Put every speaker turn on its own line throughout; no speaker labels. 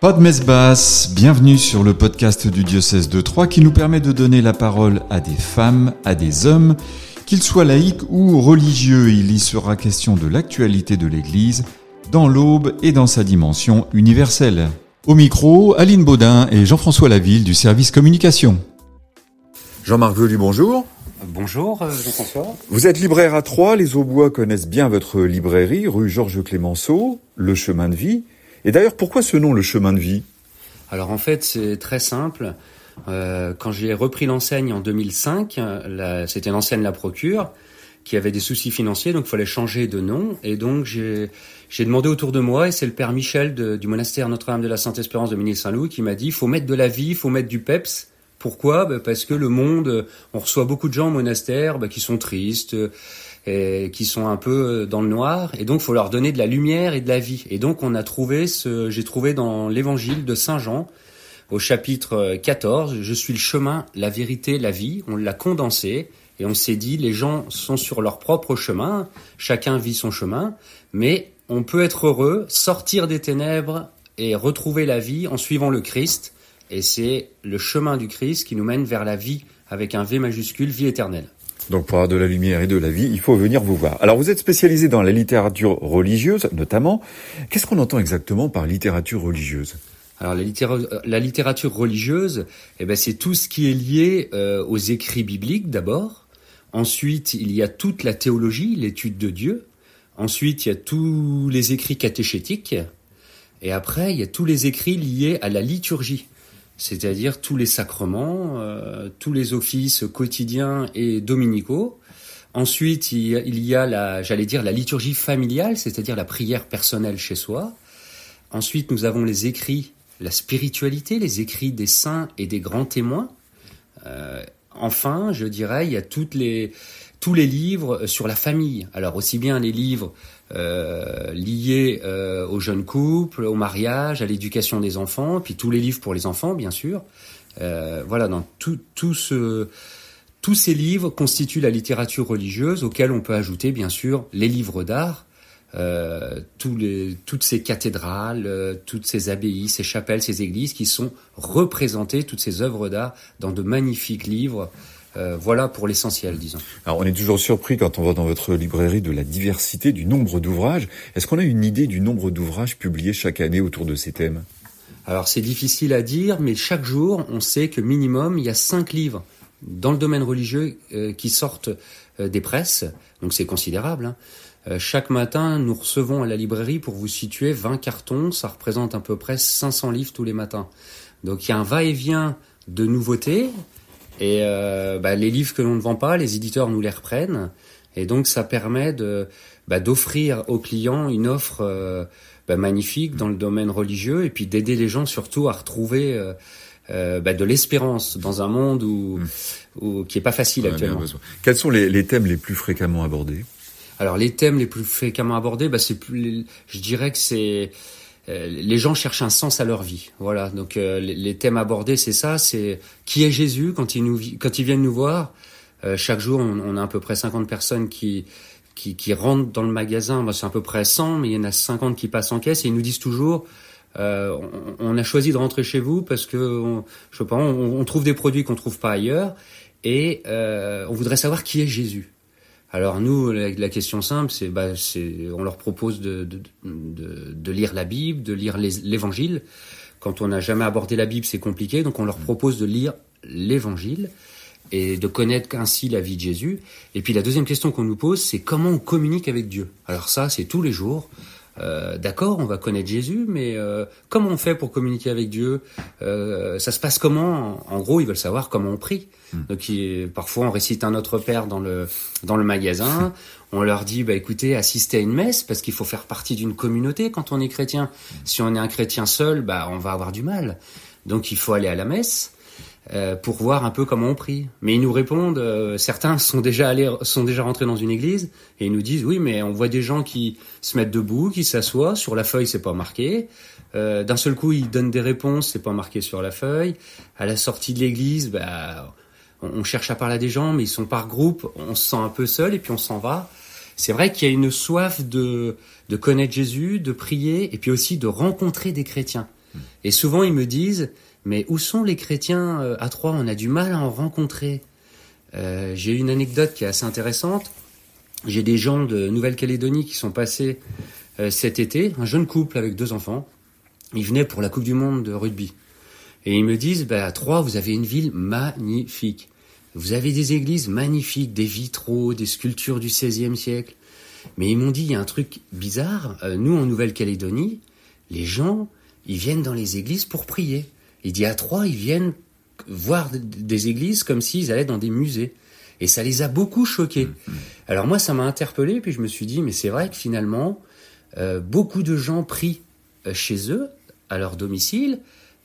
Pas de messe basse, bienvenue sur le podcast du diocèse de Troyes qui nous permet de donner la parole à des femmes, à des hommes, qu'ils soient laïcs ou religieux. Il y sera question de l'actualité de l'Église dans l'aube et dans sa dimension universelle. Au micro, Aline Baudin et Jean-François Laville du service communication.
Jean-Marc Velu, bonjour.
Bonjour euh, Jean-François.
Vous êtes libraire à Troyes, les Aubois connaissent bien votre librairie, rue Georges Clémenceau, Le Chemin de Vie. Et d'ailleurs, pourquoi ce nom, Le Chemin de Vie?
Alors en fait, c'est très simple. Euh, quand j'ai repris l'enseigne en 2005, c'était l'enseigne La Procure, qui avait des soucis financiers, donc il fallait changer de nom. Et donc j'ai demandé autour de moi, et c'est le père Michel du monastère Notre-Dame de la Sainte-Espérance de Ménil-Saint-Loup qui m'a dit, faut mettre de la vie, faut mettre du peps. Pourquoi? Bah, Parce que le monde, on reçoit beaucoup de gens au monastère bah, qui sont tristes, et qui sont un peu dans le noir, et donc faut leur donner de la lumière et de la vie. Et donc on a trouvé ce, j'ai trouvé dans l'Évangile de Saint Jean, au chapitre 14, je suis le chemin, la vérité, la vie. On l'a condensé et on s'est dit les gens sont sur leur propre chemin, chacun vit son chemin, mais on peut être heureux, sortir des ténèbres et retrouver la vie en suivant le Christ et c'est le chemin du Christ qui nous mène vers la vie avec un V majuscule, vie éternelle.
Donc pour avoir de la lumière et de la vie, il faut venir vous voir. Alors vous êtes spécialisé dans la littérature religieuse notamment. Qu'est-ce qu'on entend exactement par littérature religieuse?
Alors la, la, littérature religieuse, eh ben, c'est tout ce qui est lié euh, aux écrits bibliques d'abord. Ensuite, il y a toute la théologie, l'étude de Dieu. Ensuite, il y a tous les écrits catéchétiques. Et après, il y a tous les écrits liés à la liturgie c'est-à-dire tous les sacrements, euh, tous les offices quotidiens et dominicaux. Ensuite, il y a, la, j'allais dire, la liturgie familiale, c'est-à-dire la prière personnelle chez soi. Ensuite, nous avons les écrits, la spiritualité, les écrits des saints et des grands témoins. Euh, enfin, je dirais, il y a les, tous les livres sur la famille. Alors aussi bien les livres euh, liés euh, aux jeunes couples, au mariage, à l'éducation des enfants, puis tous les livres pour les enfants, bien sûr. Euh, voilà, dans tout, tout ce, tous ces livres constituent la littérature religieuse, auquel on peut ajouter, bien sûr, les livres d'art. Euh, tous les, toutes ces cathédrales, euh, toutes ces abbayes, ces chapelles, ces églises qui sont représentées, toutes ces œuvres d'art dans de magnifiques livres euh, voilà pour l'essentiel, disons.
Alors, on est toujours surpris quand on va dans votre librairie de la diversité, du nombre d'ouvrages. Est-ce qu'on a une idée du nombre d'ouvrages publiés chaque année autour de ces thèmes?
Alors, c'est difficile à dire, mais chaque jour, on sait que minimum, il y a cinq livres dans le domaine religieux euh, qui sortent euh, des presses. Donc, c'est considérable. Hein. chaque matin, nous recevons à la librairie, pour vous situer, 20 cartons. Ça représente à peu près 500 livres tous les matins. Donc, il y a un va-et-vient de nouveautés et euh, bah, les livres que l'on ne vend pas, les éditeurs nous les reprennent. Et donc ça permet de bah, d'offrir aux clients une offre euh, bah, magnifique dans le domaine religieux et puis d'aider les gens surtout à retrouver euh, euh bah, de l'espérance dans un monde où, mmh. où qui est pas facile actuellement.
Quels sont les, les, thèmes les plus fréquemment abordés?
Alors les thèmes les plus fréquemment abordés, bah, c'est plus, je dirais que c'est les gens cherchent un sens à leur vie. Voilà. Donc euh, les, thèmes abordés, c'est ça. C'est qui est Jésus quand ils nous quand ils viennent nous voir. Euh, chaque jour, on, a à peu près 50 personnes qui qui, qui rentrent dans le magasin. C'est à peu près 100, mais il y en a 50 qui passent en caisse et ils nous disent toujours. Euh, on, a choisi de rentrer chez vous parce que, on, je sais pas, on, on trouve des produits qu'on trouve pas ailleurs et euh, on voudrait savoir qui est Jésus. Alors nous, la, question simple, c'est, bah, on leur propose de, de, de, de, lire la Bible, de lire l'Évangile. Quand on n'a jamais abordé la Bible, c'est compliqué, donc on leur propose de lire l'Évangile et de connaître ainsi la vie de Jésus. Et puis la deuxième question qu'on nous pose, c'est comment on communique avec Dieu? Alors ça, c'est tous les jours. Euh, d'accord, on va connaître Jésus, mais euh, comment on fait pour communiquer avec Dieu? Euh, Ça se passe comment? En gros, ils veulent savoir comment on prie. Hmm. Donc, parfois, on récite un Notre Père dans le dans le magasin. On leur dit, bah écoutez, assistez à une messe parce qu'il faut faire partie d'une communauté quand on est chrétien. Si on est un chrétien seul, bah on va avoir du mal. Donc, il faut aller à la messe. Euh, pour voir un peu comment on prie. Mais ils nous répondent, euh, certains sont déjà allés, sont déjà rentrés dans une église et ils nous disent oui, mais on voit des gens qui se mettent debout, qui s'assoient sur la feuille, c'est pas marqué. Euh, D'un seul coup, ils donnent des réponses, c'est pas marqué sur la feuille. À la sortie de l'église, bah, on, on, cherche à parler à des gens, mais ils sont par groupe, on se sent un peu seul et puis on s'en va. C'est vrai qu'il y a une soif de, de connaître Jésus, de prier et puis aussi de rencontrer des chrétiens. Et souvent ils me disent, mais où sont les chrétiens euh, à Troyes? On a du mal à en rencontrer. Euh, J'ai une anecdote qui est assez intéressante. J'ai des gens de Nouvelle-Calédonie qui sont passés euh, cet été, un jeune couple avec deux enfants. Ils venaient pour la Coupe du Monde de rugby. Et ils me disent, bah, à Troyes, vous avez une ville magnifique. Vous avez des églises magnifiques, des vitraux, des sculptures du XVIe siècle. Mais ils m'ont dit, il y a un truc bizarre. Nous, en Nouvelle-Calédonie, les gens, ils viennent dans les églises pour prier. Il dit, à Troyes, ils viennent voir des églises comme s'ils allaient dans des musées. Et ça les a beaucoup choqués. Mmh, mmh. Alors moi, ça m'a interpellé, puis je me suis dit, mais c'est vrai que finalement, euh, beaucoup de gens prient euh, chez eux, à leur domicile,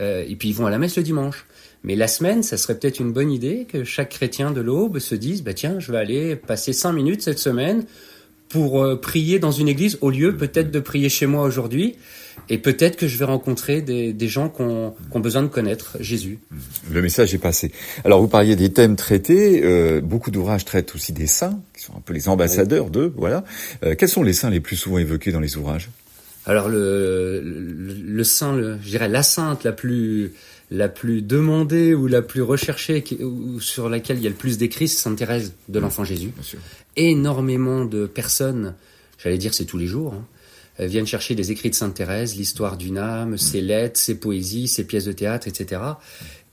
euh, et puis ils vont à la messe le dimanche. Mais la semaine, ça serait peut-être une bonne idée que chaque chrétien de l'aube se dise, bah tiens, je vais aller passer cinq minutes cette semaine pour euh, prier dans une église au lieu peut-être de prier chez moi aujourd'hui. Et peut-être que je vais rencontrer des, des gens qui ont, besoin de connaître Jésus.
Le message est passé. Alors vous parliez des thèmes traités. Euh, beaucoup d'ouvrages traitent aussi des saints, qui sont un peu les ambassadeurs d'eux. Voilà. Euh, quels sont les saints les plus souvent évoqués dans les ouvrages?
Alors le, le, le saint, le, je dirais la sainte la plus la plus demandée ou la plus recherchée, qui, ou sur laquelle il y a le plus d'écrits, c'est Sainte Thérèse de l'Enfant Jésus. Énormément de personnes, j'allais dire c'est tous les jours, hein, viennent chercher des écrits de Sainte Thérèse, l'histoire d'une âme, ses lettres, ses poésies, ses pièces de théâtre, etc.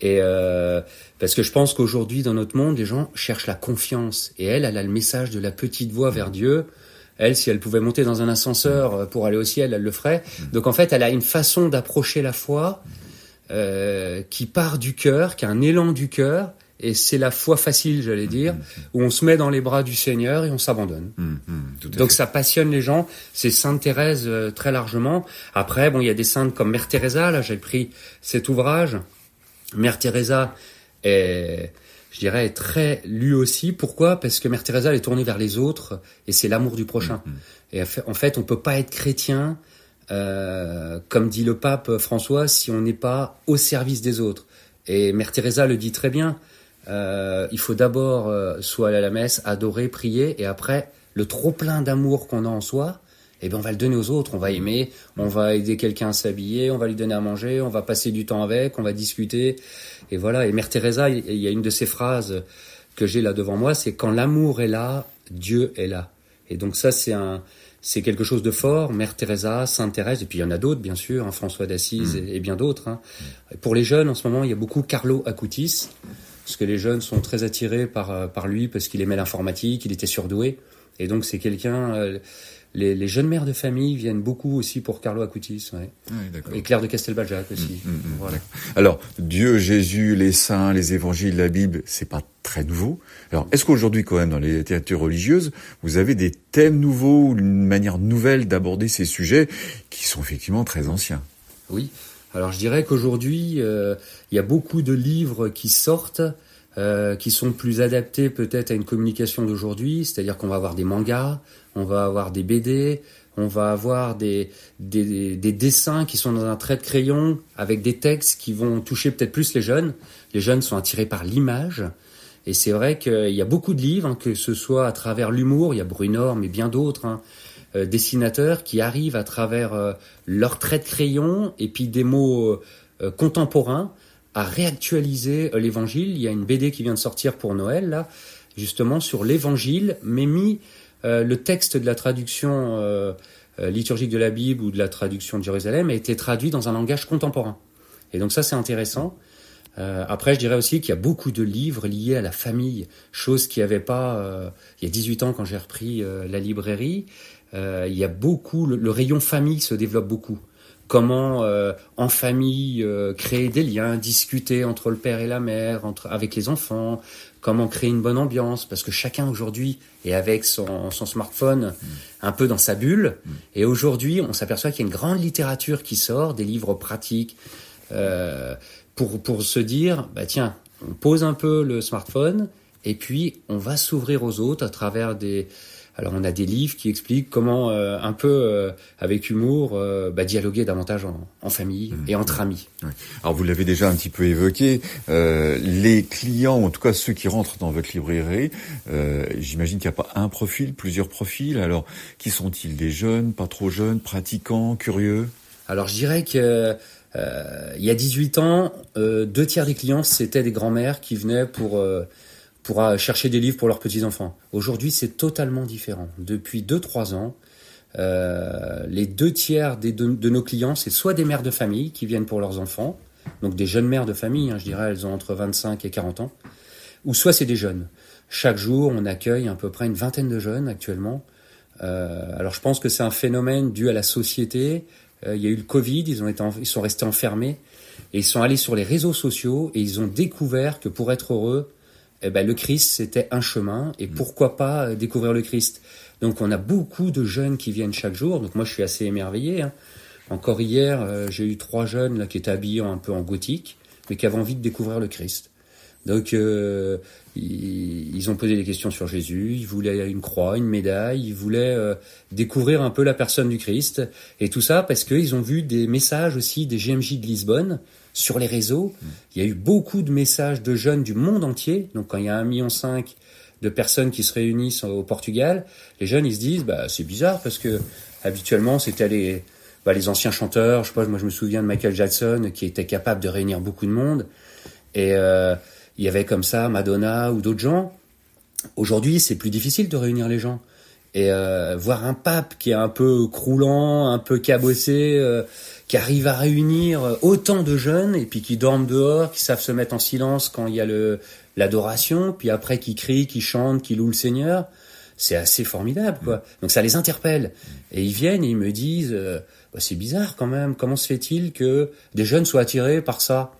Et euh, parce que je pense qu'aujourd'hui dans notre monde, les gens cherchent la confiance. Et elle, elle a le message de la petite voix vers Dieu. Elle, si elle pouvait monter dans un ascenseur pour aller au ciel, elle le ferait. Donc en fait, elle a une façon d'approcher la foi euh, qui part du cœur, qui a un élan du cœur, et c'est la foi facile, j'allais dire, mmh, mmh. où on se met dans les bras du Seigneur et on s'abandonne. Mmh, Donc ça passionne les gens. C'est Sainte Thérèse euh, très largement. Après, bon, il y a des saintes comme Mère Teresa. Là, j'ai pris cet ouvrage. Mère Teresa est, je dirais, est très lu aussi. Pourquoi? Parce que Mère Teresa elle est tournée vers les autres et c'est l'amour du prochain. Et en fait, on peut pas être chrétien euh, comme dit le pape François, si on n'est pas au service des autres. Et Mère Teresa le dit très bien. Euh, il faut d'abord euh, soit aller à la messe, adorer, prier, et après le trop plein d'amour qu'on a en soi, eh ben on va le donner aux autres. On va aimer, on va aider quelqu'un à s'habiller, on va lui donner à manger, on va passer du temps avec, on va discuter, et voilà. Et Mère Teresa, il y a une de ces phrases que j'ai là devant moi, c'est quand l'amour est là, Dieu est là. Et donc ça, c'est un, c'est quelque chose de fort. Mère Teresa, Sainte Thérèse, et puis il y en a d'autres, bien sûr, hein, François d'Assise mmh. et, et, bien d'autres. Hein. Mmh. Pour les jeunes, en ce moment, il y a beaucoup Carlo Acutis, parce que les jeunes sont très attirés par, par lui, parce qu'il aimait l'informatique, il était surdoué. Et donc c'est quelqu'un... Euh, les, les, jeunes mères de famille viennent beaucoup aussi pour Carlo Acutis, ouais.
Ouais,
et Claire de Castelbajac aussi.
Mmh, mmh, voilà. Alors Dieu, Jésus, les saints, les évangiles, la Bible, c'est pas très nouveau. Alors est-ce qu'aujourd'hui quand même dans les littératures religieuses, vous avez des thèmes nouveaux ou une manière nouvelle d'aborder ces sujets qui sont effectivement très anciens?
Oui. Alors je dirais qu'aujourd'hui, euh, il y a beaucoup de livres qui sortent. Euh, qui sont plus adaptés peut-être à une communication d'aujourd'hui, c'est-à-dire qu'on va avoir des mangas, on va avoir des BD, on va avoir des, des, des, dessins qui sont dans un trait de crayon avec des textes qui vont toucher peut-être plus les jeunes. Les jeunes sont attirés par l'image. Et c'est vrai qu'il y a beaucoup de livres, hein, que ce soit à travers l'humour, il y a Brunor, mais bien d'autres, hein, euh, dessinateurs qui arrivent à travers euh, leur trait de crayon et puis des mots euh, contemporains à réactualiser l'évangile. Il y a une BD qui vient de sortir pour Noël, là, justement sur l'évangile, mais mis euh, le texte de la traduction euh, liturgique de la Bible ou de la traduction de Jérusalem a été traduit dans un langage contemporain. Et donc ça, c'est intéressant. Euh, après, je dirais aussi qu'il y a beaucoup de livres liés à la famille, chose qu'il n'y avait pas euh, il y a 18 ans quand j'ai repris euh, la librairie. il y a beaucoup, le, rayon famille se développe beaucoup comment euh, en famille euh, créer des liens, discuter entre le père et la mère, entre avec les enfants, comment créer une bonne ambiance, parce que chacun aujourd'hui est avec son, son smartphone un peu dans sa bulle, et aujourd'hui on s'aperçoit qu'il y a une grande littérature qui sort, des livres pratiques, euh, pour, pour se dire, bah tiens, on pose un peu le smartphone, et puis on va s'ouvrir aux autres à travers des alors on a des livres qui expliquent comment euh, un peu euh, avec humour euh, bah, dialoguer davantage en, en famille mmh. et entre amis.
Ouais. Alors vous l'avez déjà un petit peu évoqué, les clients, en tout cas ceux qui rentrent dans votre librairie, j'imagine qu'il n'y a pas un profil, plusieurs profils. Alors qui sont-ils? Des jeunes, pas trop jeunes, pratiquants, curieux?
Alors je dirais que il y a 18 ans, deux tiers des clients, c'était des grands-mères qui venaient pour, pour euh, chercher des livres pour leurs petits-enfants. Aujourd'hui, c'est totalement différent. Depuis 2-3 ans, euh, les deux tiers de, nos clients, c'est soit des mères de famille qui viennent pour leurs enfants, donc des jeunes mères de famille, hein, je dirais, elles ont entre 25 et 40 ans, ou soit c'est des jeunes. Chaque jour, on accueille à peu près une vingtaine de jeunes actuellement. Euh, alors je pense que c'est un phénomène dû à la société. Euh, il y a eu le Covid, ils, ont été ils sont restés enfermés et ils sont allés sur les réseaux sociaux et ils ont découvert que pour être heureux, eh ben, le Christ c'était un chemin et pourquoi pas euh, découvrir le Christ. Donc on a beaucoup de jeunes qui viennent chaque jour. Donc moi je suis assez émerveillé. hein. Encore hier, euh, j'ai eu trois jeunes là qui étaient habillés un peu en gothique, mais qui avaient envie de découvrir le Christ. Donc euh, ils, ils ont posé des questions sur Jésus, ils voulaient une croix, une médaille, ils voulaient euh, découvrir un peu la personne du Christ. Et tout ça parce qu'ils ont vu des messages aussi des GMJ de Lisbonne sur les réseaux. Il y a eu beaucoup de messages de jeunes du monde entier. Donc quand il y a un million cinq de personnes qui se réunissent au Portugal, les jeunes ils se disent bah c'est bizarre parce que habituellement c'était les bah, les anciens chanteurs, je sais pas, moi je me souviens de Michael Jackson qui était capable de réunir beaucoup de monde. Et euh, il y avait comme ça Madonna ou d'autres gens. Aujourd'hui, c'est plus difficile de réunir les gens. Et euh, voir un pape qui est un peu croulant, un peu cabossé, euh, qui arrive à réunir autant de jeunes et puis qui dorment dehors, qui savent se mettre en silence quand il y a le l'adoration, puis après qui crient, qui chantent, qui louent le Seigneur, c'est assez formidable quoi. Donc ça les interpelle et ils viennent et ils me disent euh, Bah, c'est bizarre quand même, comment se fait-il que des jeunes soient attirés par ça?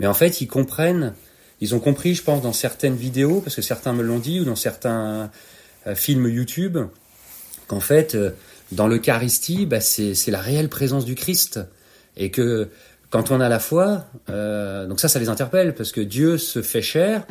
Mais en fait, ils comprennent, ils ont compris, je pense, dans certaines vidéos, parce que certains me l'ont dit, ou dans certains euh, films YouTube, qu'en fait, euh, dans l'Eucharistie, bah, c'est c'est la réelle présence du Christ. Et que quand on a la foi, euh, donc ça, ça les interpelle, parce que Dieu se fait chair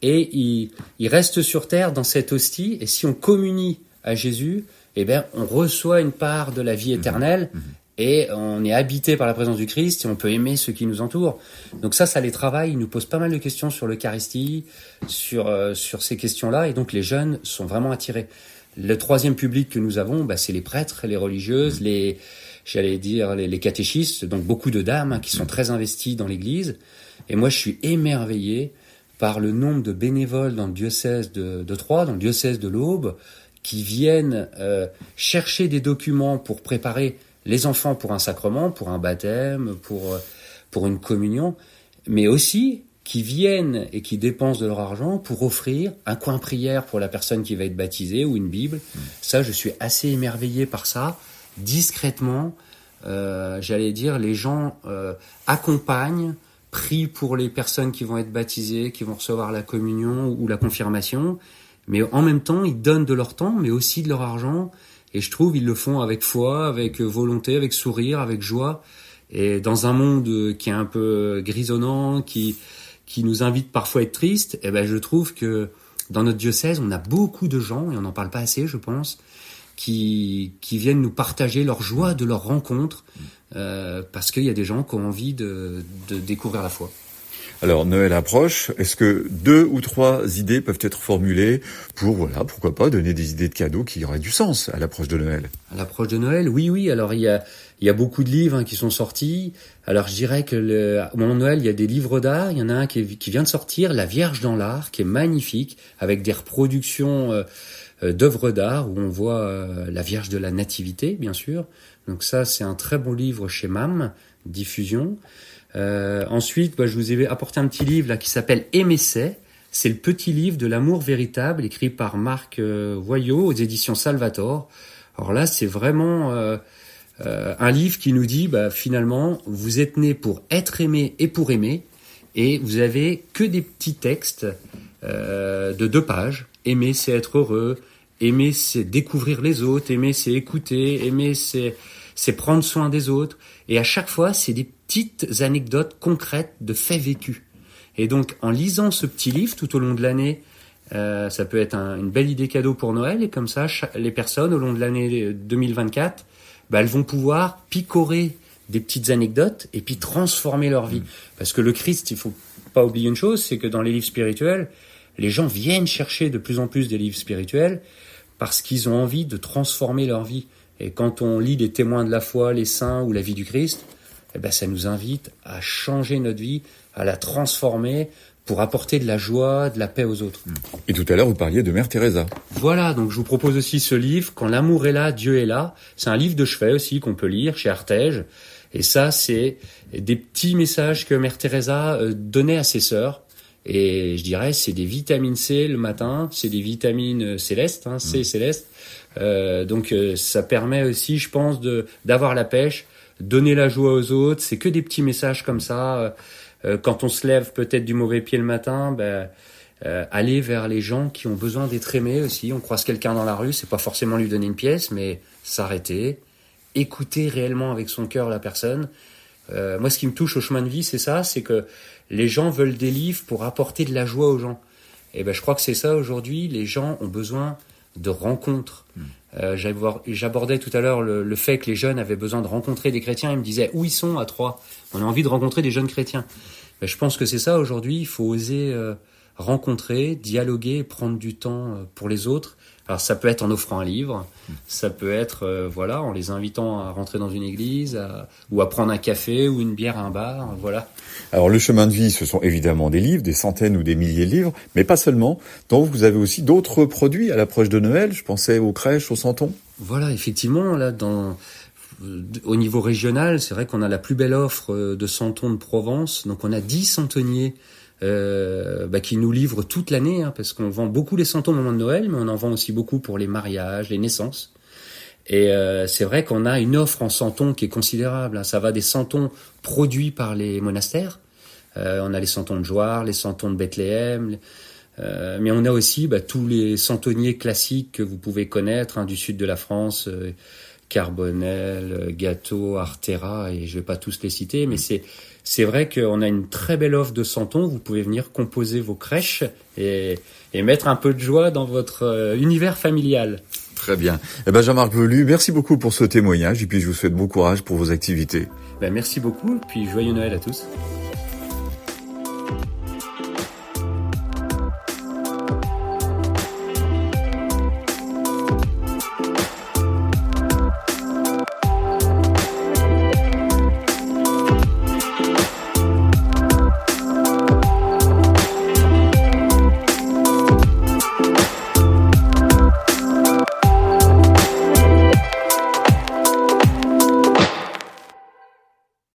et il, il reste sur terre dans cette hostie. Et si on communie à Jésus, eh bien, on reçoit une part de la vie éternelle. Et on est habité par la présence du Christ et on peut aimer ceux qui nous entourent. Donc ça, ça les travaille. Ils nous posent pas mal de questions sur l'Eucharistie, sur euh, sur ces questions-là. Et donc les jeunes sont vraiment attirés. Le troisième public que nous avons, bah, c'est les prêtres, les religieuses, les j'allais dire les, les catéchistes. Donc beaucoup de dames hein, qui sont très investies dans l'Église. Et moi, je suis émerveillé par le nombre de bénévoles dans le diocèse de, de Troyes, dans le diocèse de l'Aube, qui viennent euh, chercher des documents pour préparer les enfants pour un sacrement, pour un baptême, pour, euh, pour une communion, mais aussi qui viennent et qui dépensent de leur argent pour offrir un coin prière pour la personne qui va être baptisée ou une Bible. Ça, je suis assez émerveillé par ça. Discrètement, euh, j'allais dire, les gens euh, accompagnent, prient pour les personnes qui vont être baptisées, qui vont recevoir la communion ou la confirmation, mais en même temps, ils donnent de leur temps, mais aussi de leur argent. Et je trouve ils le font avec foi, avec volonté, avec sourire, avec joie. Et dans un monde qui est un peu grisonnant, qui qui nous invite parfois à être triste, eh ben je trouve que dans notre diocèse, on a beaucoup de gens et on n'en parle pas assez, je pense, qui qui viennent nous partager leur joie de leur rencontre euh, parce qu'il y a des gens qui ont envie de de découvrir la foi.
Alors Noël approche, est-ce que deux ou trois idées peuvent être formulées pour, voilà, pourquoi pas, donner des idées de cadeaux qui auraient du sens à l'approche de Noël?
À l'approche de Noël, oui, oui. Alors il y a, il y a beaucoup de livres hein, qui sont sortis. Alors je dirais que le, au moment de Noël, il y a des livres d'art. Il y en a un qui, vient de sortir, La Vierge dans l'art, qui est magnifique, avec des reproductions euh, euh, d'œuvres d'art où on voit euh, la Vierge de la Nativité, bien sûr. Donc ça, c'est un très bon livre chez MAM, diffusion. Euh, ensuite, bah, je vous ai apporté un petit livre là qui s'appelle Émessai. C'est le petit livre de l'amour véritable écrit par Marc euh, Voyot aux éditions Salvator. Alors là, c'est vraiment euh, euh, un livre qui nous dit, bah, finalement, vous êtes né pour être aimé et pour aimer, et vous avez que des petits textes de deux pages. Aimer, c'est être heureux. Aimer, c'est découvrir les autres. Aimer, c'est écouter. Aimer, c'est c'est prendre soin des autres. Et à chaque fois, c'est des petites anecdotes concrètes de faits vécus. Et donc, en lisant ce petit livre tout au long de l'année, euh, ça peut être un- une belle idée cadeau pour Noël. Et comme ça, les personnes, au long de l'année 2024, bah, elles vont pouvoir picorer des petites anecdotes et puis transformer leur vie. Parce que le Christ, il faut pas oublier une chose, c'est que dans les livres spirituels, les gens viennent chercher de plus en plus des livres spirituels parce qu'ils ont envie de transformer leur vie. Et quand on lit les témoins de la foi, les saints ou la vie du Christ, eh ben, ça nous invite à changer notre vie, à la transformer pour apporter de la joie, de la paix aux autres.
Et tout à l'heure, vous parliez de Mère Teresa.
Voilà, donc je vous propose aussi ce livre, Quand l'amour est là, Dieu est là. C'est un livre de chevet aussi qu'on peut lire chez Artege. Et ça, c'est des petits messages que Mère Teresa euh, donnait à ses sœurs. Et je dirais, c'est des vitamines C le matin, c'est des vitamines euh, célestes, hein, C mmh. céleste. Euh, donc euh, ça permet aussi, je pense, de d'avoir la pêche, donner la joie aux autres. C'est que des petits messages comme ça. Euh, quand on se lève peut-être du mauvais pied le matin, ben, aller vers les gens qui ont besoin d'être aimés aussi. On croise quelqu'un dans la rue, c'est pas forcément lui donner une pièce, mais s'arrêter, écouter réellement avec son cœur la personne. moi, ce qui me touche au chemin de vie, c'est ça, c'est que les gens veulent des livres pour apporter de la joie aux gens. Et ben, je crois que c'est ça aujourd'hui. Les gens ont besoin de rencontres. Hmm. Euh, J'abordais tout à l'heure le, fait que les jeunes avaient besoin de rencontrer des chrétiens. Ils me disaient où ils sont à Troyes? On a envie de rencontrer des jeunes chrétiens. Ben, je pense que c'est ça aujourd'hui. Il faut oser euh, rencontrer, dialoguer, prendre du temps euh, pour les autres. Alors ça peut être en offrant un livre, ça peut être euh, voilà en les invitant à rentrer dans une église ou à prendre un café ou une bière à un bar, voilà.
Alors le chemin de vie, ce sont évidemment des livres, des centaines ou des milliers de livres, mais pas seulement. Donc vous avez aussi d'autres produits à l'approche de Noël. Je pensais aux crèches, aux santons.
Voilà, effectivement, là dans au niveau régional, c'est vrai qu'on a la plus belle offre euh, de santons de Provence. Donc on a 10 centeniers euh, bah, qui nous livrent toute l'année, hein, parce qu'on vend beaucoup les santons au moment de Noël, mais on en vend aussi beaucoup pour les mariages, les naissances. Et euh, c'est vrai qu'on a une offre en santons qui est considérable. Hein. Ça va des santons produits par les monastères. Euh, on a les santons de Joire, les santons de Bethléem, euh, mais on a aussi bah, tous les santonniers classiques que vous pouvez connaître hein, du sud de la France. Carbonel, Gâteau, Artera, et je vais pas tous les citer, mais c'est c'est vrai qu'on a une très belle offre de santons. Vous pouvez venir composer vos crèches et, mettre un peu de joie dans votre euh, univers familial.
Très bien. Eh ben Jean-Marc Velu, merci beaucoup pour ce témoignage et puis je vous souhaite bon courage pour vos activités.
Ben merci beaucoup, puis joyeux Noël à tous.